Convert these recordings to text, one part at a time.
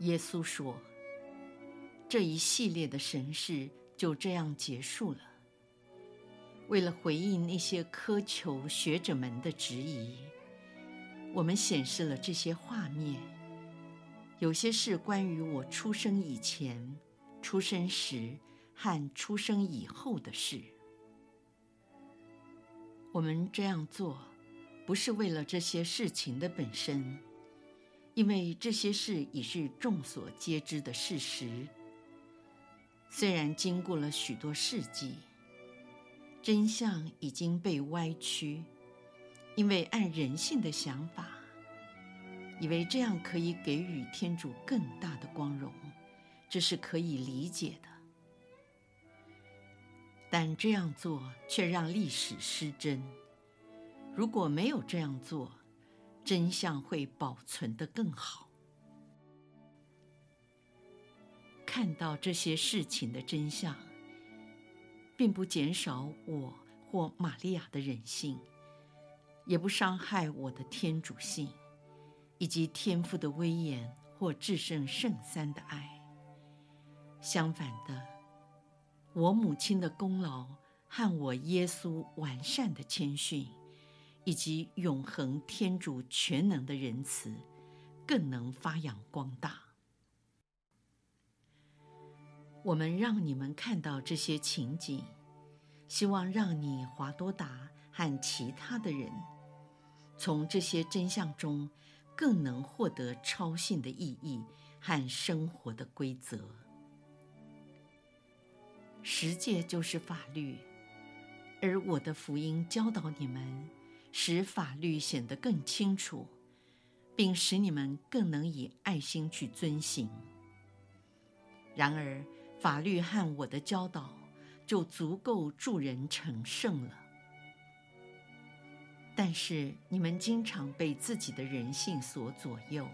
耶稣说：“这一系列的神事就这样结束了。为了回应那些苛求学者们的质疑，我们显示了这些画面。有些是关于我出生以前、出生时和出生以后的事。我们这样做，不是为了这些事情的本身。”因为这些事已是众所皆知的事实，虽然经过了许多世纪，真相已经被歪曲，因为按人性的想法，以为这样可以给予天主更大的光荣，这是可以理解的。但这样做却让历史失真。如果没有这样做，真相会保存得更好。看到这些事情的真相，并不减少我或玛利亚的人性，也不伤害我的天主性，以及天父的威严或至圣圣三的爱。相反的，我母亲的功劳和我耶稣完善的谦逊。以及永恒天主全能的仁慈，更能发扬光大。我们让你们看到这些情景，希望让你华多达和其他的人，从这些真相中更能获得超性的意义和生活的规则。十诫就是法律，而我的福音教导你们。使法律显得更清楚，并使你们更能以爱心去遵行。然而，法律和我的教导就足够助人成圣了。但是，你们经常被自己的人性所左右，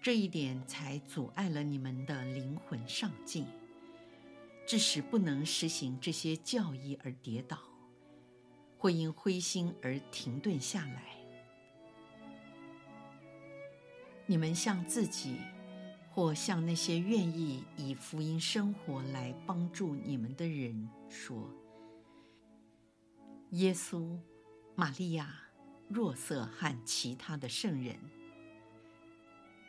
这一点才阻碍了你们的灵魂上进，致使不能实行这些教义而跌倒。会因灰心而停顿下来。你们向自己，或向那些愿意以福音生活来帮助你们的人说：耶稣、玛利亚、若瑟和其他的圣人，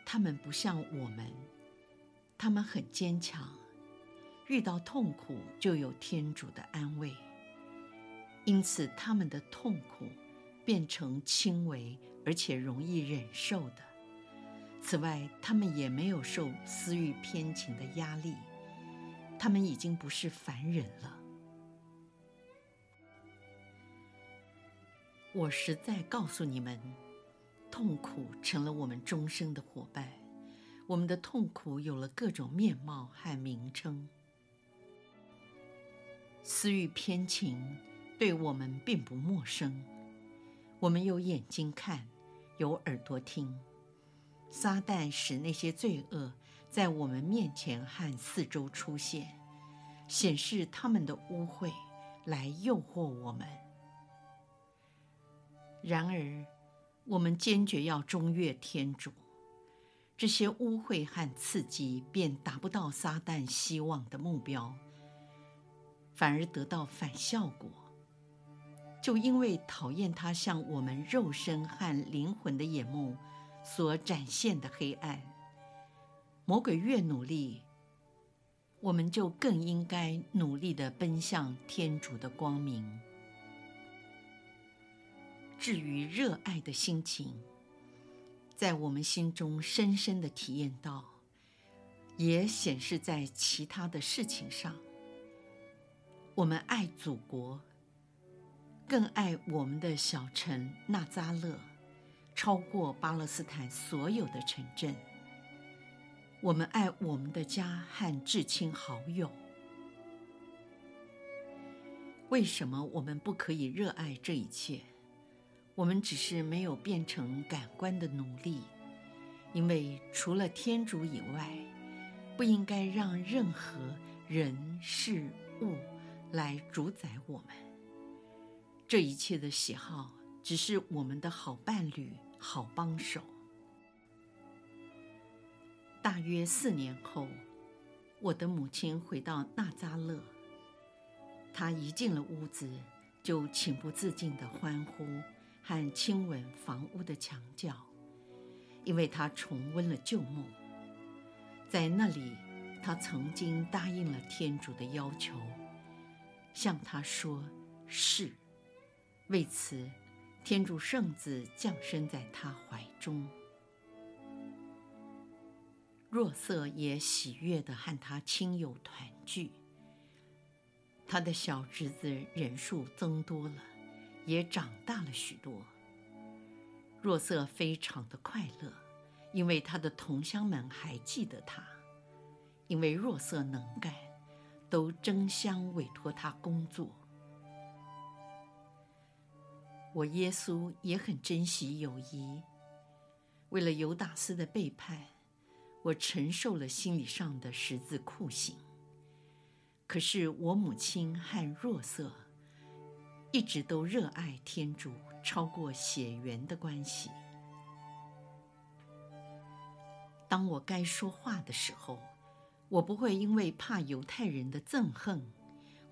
他们不像我们，他们很坚强，遇到痛苦就有天主的安慰。因此，他们的痛苦变成轻微而且容易忍受的。此外，他们也没有受私欲偏情的压力，他们已经不是凡人了。我实在告诉你们，痛苦成了我们终生的伙伴。我们的痛苦有了各种面貌和名称。私欲偏情。对我们并不陌生，我们有眼睛看，有耳朵听。撒旦使那些罪恶在我们面前和四周出现，显示他们的污秽，来诱惑我们。然而，我们坚决要忠悦天主，这些污秽和刺激便达不到撒旦希望的目标，反而得到反效果。就因为讨厌他向我们肉身和灵魂的眼目所展现的黑暗，魔鬼越努力，我们就更应该努力地奔向天主的光明。至于热爱的心情，在我们心中深深地体验到，也显示在其他的事情上。我们爱祖国。更爱我们的小城纳扎勒，超过巴勒斯坦所有的城镇。我们爱我们的家和至亲好友。为什么我们不可以热爱这一切？我们只是没有变成感官的奴隶，因为除了天主以外，不应该让任何人事物来主宰我们。这一切的喜好只是我们的好伴侣、好帮手。大约四年后，我的母亲回到纳扎勒。她一进了屋子，就情不自禁地欢呼和亲吻房屋的墙角，因为她重温了旧梦。在那里，她曾经答应了天主的要求，向他说是。为此，天主圣子降生在他怀中。若瑟也喜悦地和他亲友团聚。他的小侄子人数增多了，也长大了许多。若瑟非常的快乐，因为他的同乡们还记得他，因为若瑟能干，都争相委托他工作。我耶稣也很珍惜友谊，为了犹达斯的背叛。我承受了心理上的十字酷刑，可是我母亲和若瑟一直都热爱天主，超过血缘的关系。当我该说话的时候，我不会因为怕犹太人的憎恨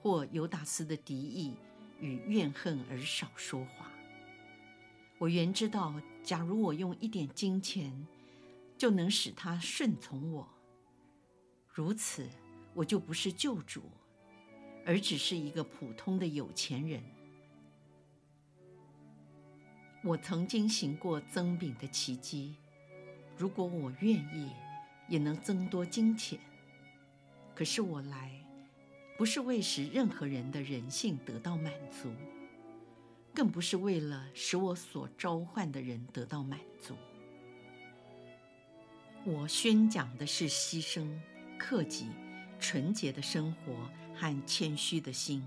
或犹达斯的敌意与怨恨而少说话。我原知道，假如我用一点金钱，就能使他顺从我。如此，我就不是救主，而只是一个普通的有钱人。我曾经行过增饼的奇迹，如果我愿意，也能增多金钱。可是我来，不是为使任何人的人性得到满足，更不是为了使我所召唤的人得到满足。我宣讲的是牺牲、克己、纯洁的生活和谦虚的心。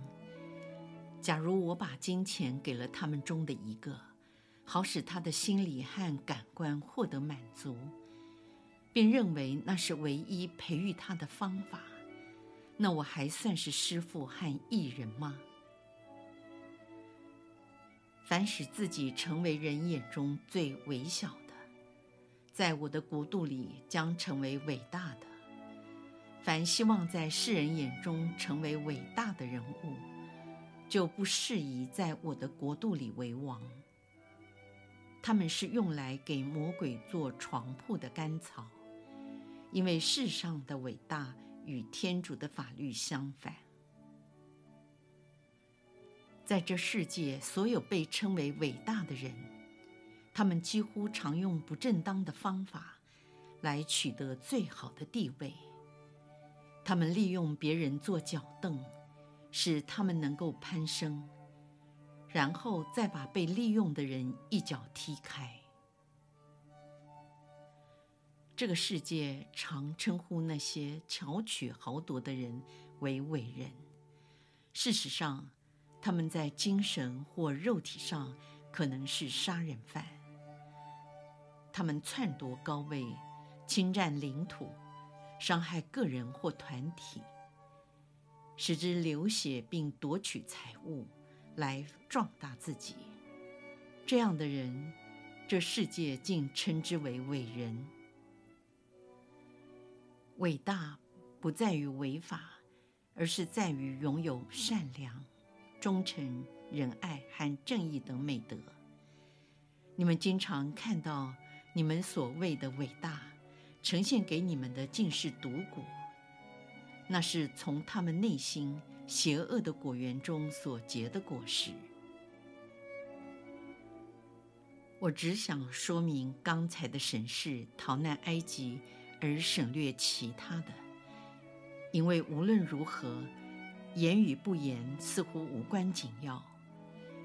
假如我把金钱给了他们中的一个，好使他的心理和感官获得满足，便认为那是唯一培育他的方法，那我还算是师父和艺人吗？凡使自己成为人眼中最微小的。在我的国度里将成为伟大的。凡希望在世人眼中成为伟大的人物，就不适宜在我的国度里为王。他们是用来给魔鬼做床铺的干草，因为世上的伟大与天主的法律相反。在这世界，所有被称为伟大的人。他们几乎常用不正当的方法来取得最好的地位。他们利用别人做脚凳，使他们能够攀升，然后再把被利用的人一脚踢开。这个世界常称呼那些巧取豪夺的人为伟人。事实上，他们在精神或肉体上可能是杀人犯。他们篡夺高位，侵占领土，伤害个人或团体，使之流血并夺取财物，来壮大自己。这样的人，这世界竟称之为伟人。伟大不在于违法，而是在于拥有善良、忠诚、仁爱和正义等美德。你们经常看到。你们所谓的伟大，呈现给你们的竟是毒果，那是从他们内心邪恶的果园中所结的果实。我只想说明刚才的审视逃难埃及，而省略其他的，因为无论如何，言与不言似乎无关紧要，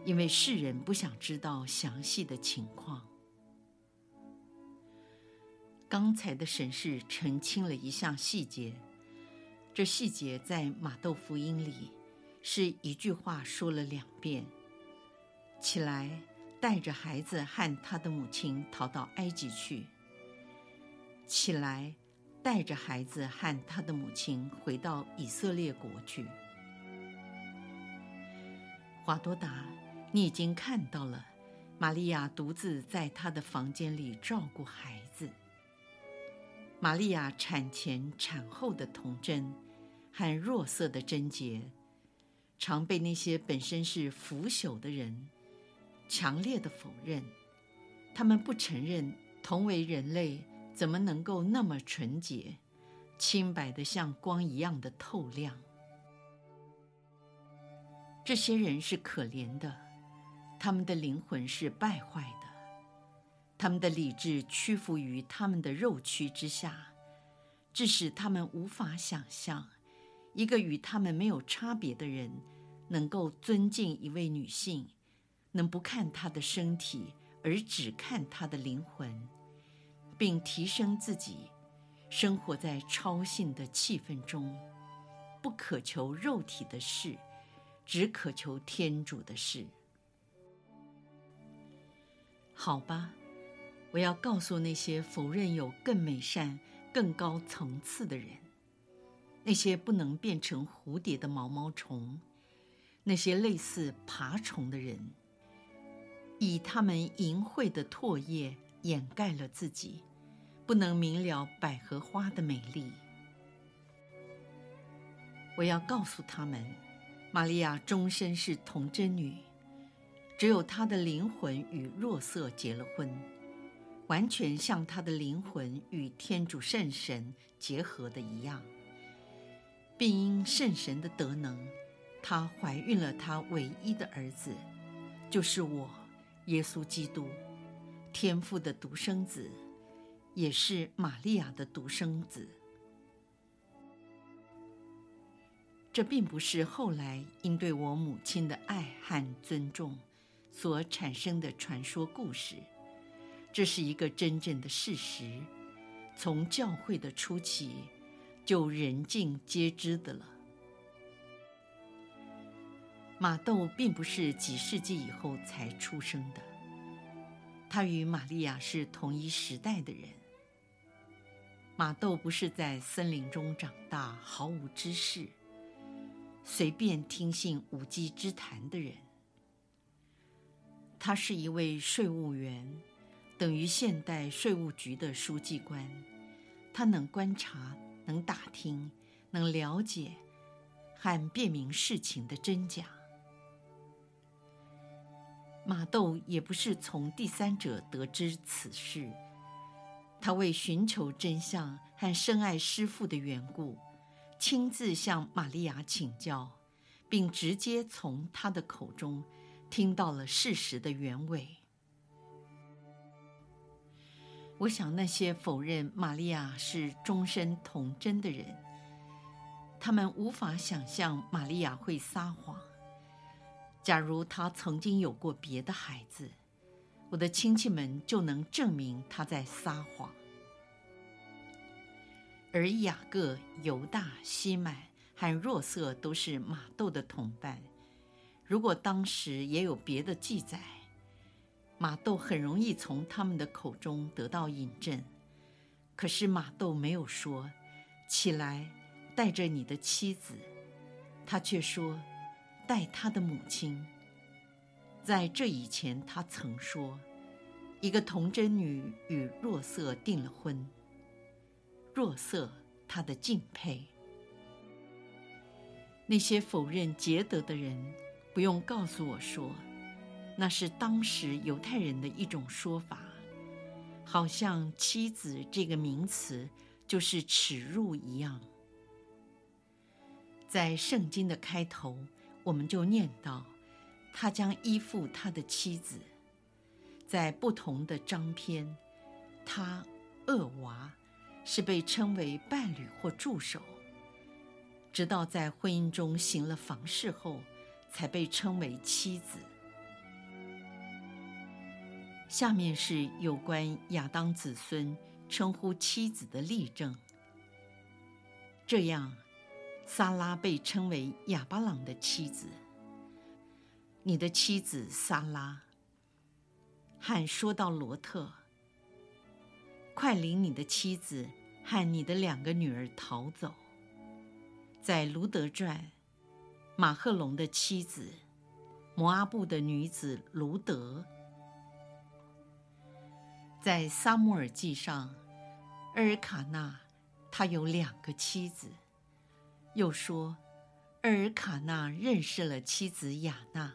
因为世人不想知道详细的情况。刚才的审视澄清了一项细节，这细节在马豆福音里是一句话说了两遍：“起来，带着孩子和他的母亲逃到埃及去。”起来，带着孩子和他的母亲回到以色列国去。华多达，你已经看到了，玛利亚独自在她的房间里照顾孩子。玛利亚产前产后的童真和若色的贞洁，常被那些本身是腐朽的人强烈的否认。他们不承认同为人类。怎么能够那么纯洁、清白的像光一样的透亮？这些人是可怜的，他们的灵魂是败坏的，他们的理智屈服于他们的肉躯之下，致使他们无法想象，一个与他们没有差别的人，能够尊敬一位女性，能不看她的身体，而只看她的灵魂。并提升自己，生活在超性的气氛中，不渴求肉体的事，只渴求天主的事。好吧，我要告诉那些否认有更美善、更高层次的人，那些不能变成蝴蝶的毛毛虫，那些类似爬虫的人，以他们淫秽的唾液掩盖了自己。不能明了百合花的美丽。我要告诉他们，玛利亚终身是童贞女，只有她的灵魂与若瑟结了婚，完全像她的灵魂与天主圣神结合的一样，并因圣神的德能，她怀孕了她唯一的儿子，就是我，耶稣基督，天父的独生子。也是玛利亚的独生子。这并不是后来因对我母亲的爱和尊重所产生的传说故事，这是一个真正的事实，从教会的初期就人尽皆知的了。马窦并不是几世纪以后才出生的，他与玛利亚是同一时代的人。马豆不是在森林中长大、毫无知识、随便听信无稽之谈的人。他是一位税务员，等于现代税务局的书记官。他能观察，能打听，能了解和辨明事情的真假。马豆也不是从第三者得知此事。他为寻求真相和深爱师父的缘故，亲自向玛利亚请教，并直接从他的口中听到了事实的原委。我想，那些否认玛利亚是终身童贞的人，他们无法想象玛利亚会撒谎。假如她曾经有过别的孩子。我的亲戚们就能证明他在撒谎，而雅各、犹大、西满和若瑟都是马窦的同伴。如果当时也有别的记载，马窦很容易从他们的口中得到引证。可是马窦没有说：“起来，带着你的妻子。”他却说：“带他的母亲。”在这以前，他曾说，一个童贞女与若瑟订了婚。若瑟，他的敬佩。那些否认洁德的人，不用告诉我说，那是当时犹太人的一种说法，好像妻子这个名词就是耻辱一样。在圣经的开头，我们就念到。他将依附他的妻子，在不同的章篇，他厄娃是被称为伴侣或助手，直到在婚姻中行了房事后，才被称为妻子。下面是有关亚当子孙称呼妻子的例证。这样，撒拉被称为亚巴朗的妻子。你的妻子撒拉，和说到罗特，快领你的妻子和你的两个女儿逃走。在卢德传，马赫龙的妻子，摩阿布的女子卢德。在撒母耳记上，厄尔卡纳他有两个妻子。又说，厄尔卡纳认识了妻子亚娜。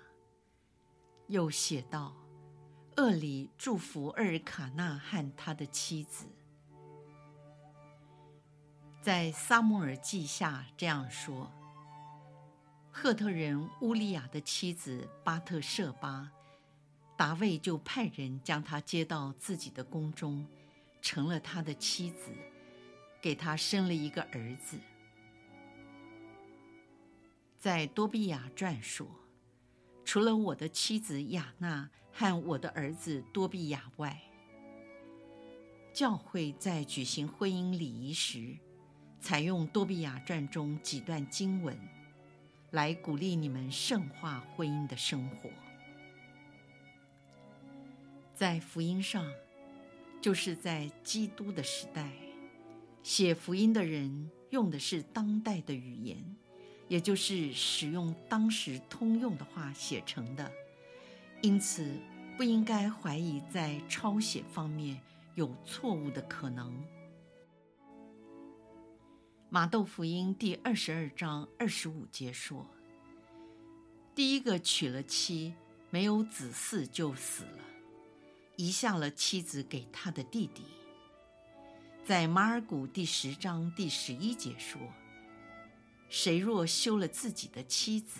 又写道，厄里祝福厄尔卡纳和他的妻子。在撒母耳记下这样说：赫特人乌利亚的妻子巴特舍巴。大卫就派人将她接到自己的宫中，成了他的妻子，给他生了一个儿子。在多比亚传说，除了我的妻子亚娜和我的儿子多比亚外，教会在举行婚姻礼仪时，采用多比亚传中几段经文，来鼓励你们圣化婚姻的生活。在福音上，就是在基督的时代，写福音的人用的是当代的语言，也就是使用当时通用的话写成的，因此不应该怀疑在抄写方面有错误的可能。马窦福音第二十二章二十五节说：“第一个娶了妻，没有子嗣就死了。”遗下了妻子给他的弟弟。在马尔谷第十章第十一节说：“谁若休了自己的妻子？”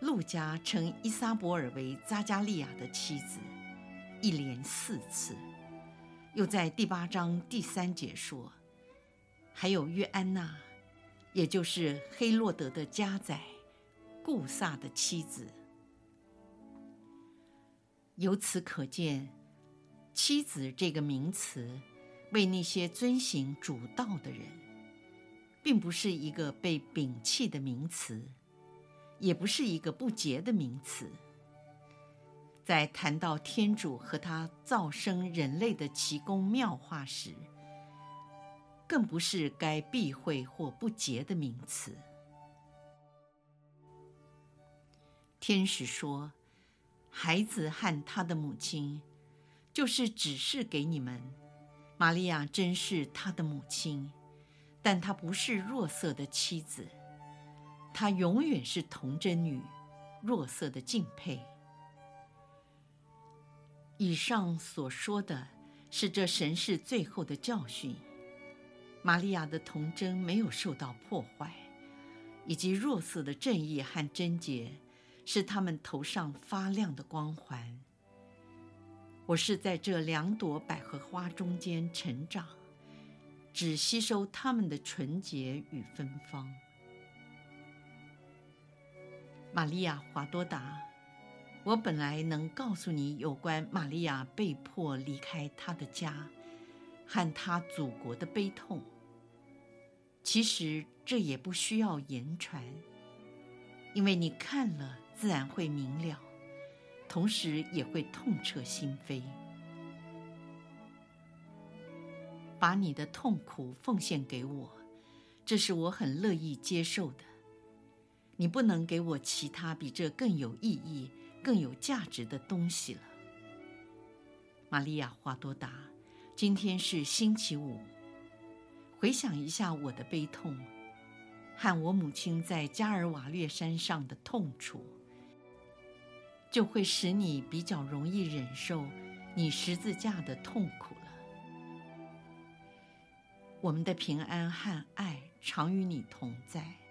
路加称伊撒伯尔为扎加利亚的妻子，一连四次。又在第八章第三节说：“还有约安娜，也就是黑洛德的家宰，顾萨的妻子。”由此可见，“妻子”这个名词，为那些遵行主道的人，并不是一个被摒弃的名词，也不是一个不洁的名词。在谈到天主和他造生人类的奇功妙化时，更不是该避讳或不洁的名词。天使说。孩子和他的母亲，就是指示给你们，玛利亚真是他的母亲，但她不是若瑟的妻子，她永远是童贞女，若瑟的敬佩。以上所说的是这神事最后的教训，玛利亚的童贞没有受到破坏，以及若瑟的正义和贞洁。是他们头上发亮的光环。我是在这两朵百合花中间成长，只吸收他们的纯洁与芬芳。玛利亚·华多达，我本来能告诉你有关玛利亚被迫离开她的家和她祖国的悲痛。其实这也不需要言传，因为你看了。自然会明了，同时也会痛彻心扉。把你的痛苦奉献给我，这是我很乐意接受的。你不能给我其他比这更有意义、更有价值的东西了。玛利亚·华多达，今天是星期五。回想一下我的悲痛，和我母亲在加尔瓦略山上的痛楚。就会使你比较容易忍受你十字架的痛苦。我们的平安和爱常与你同在。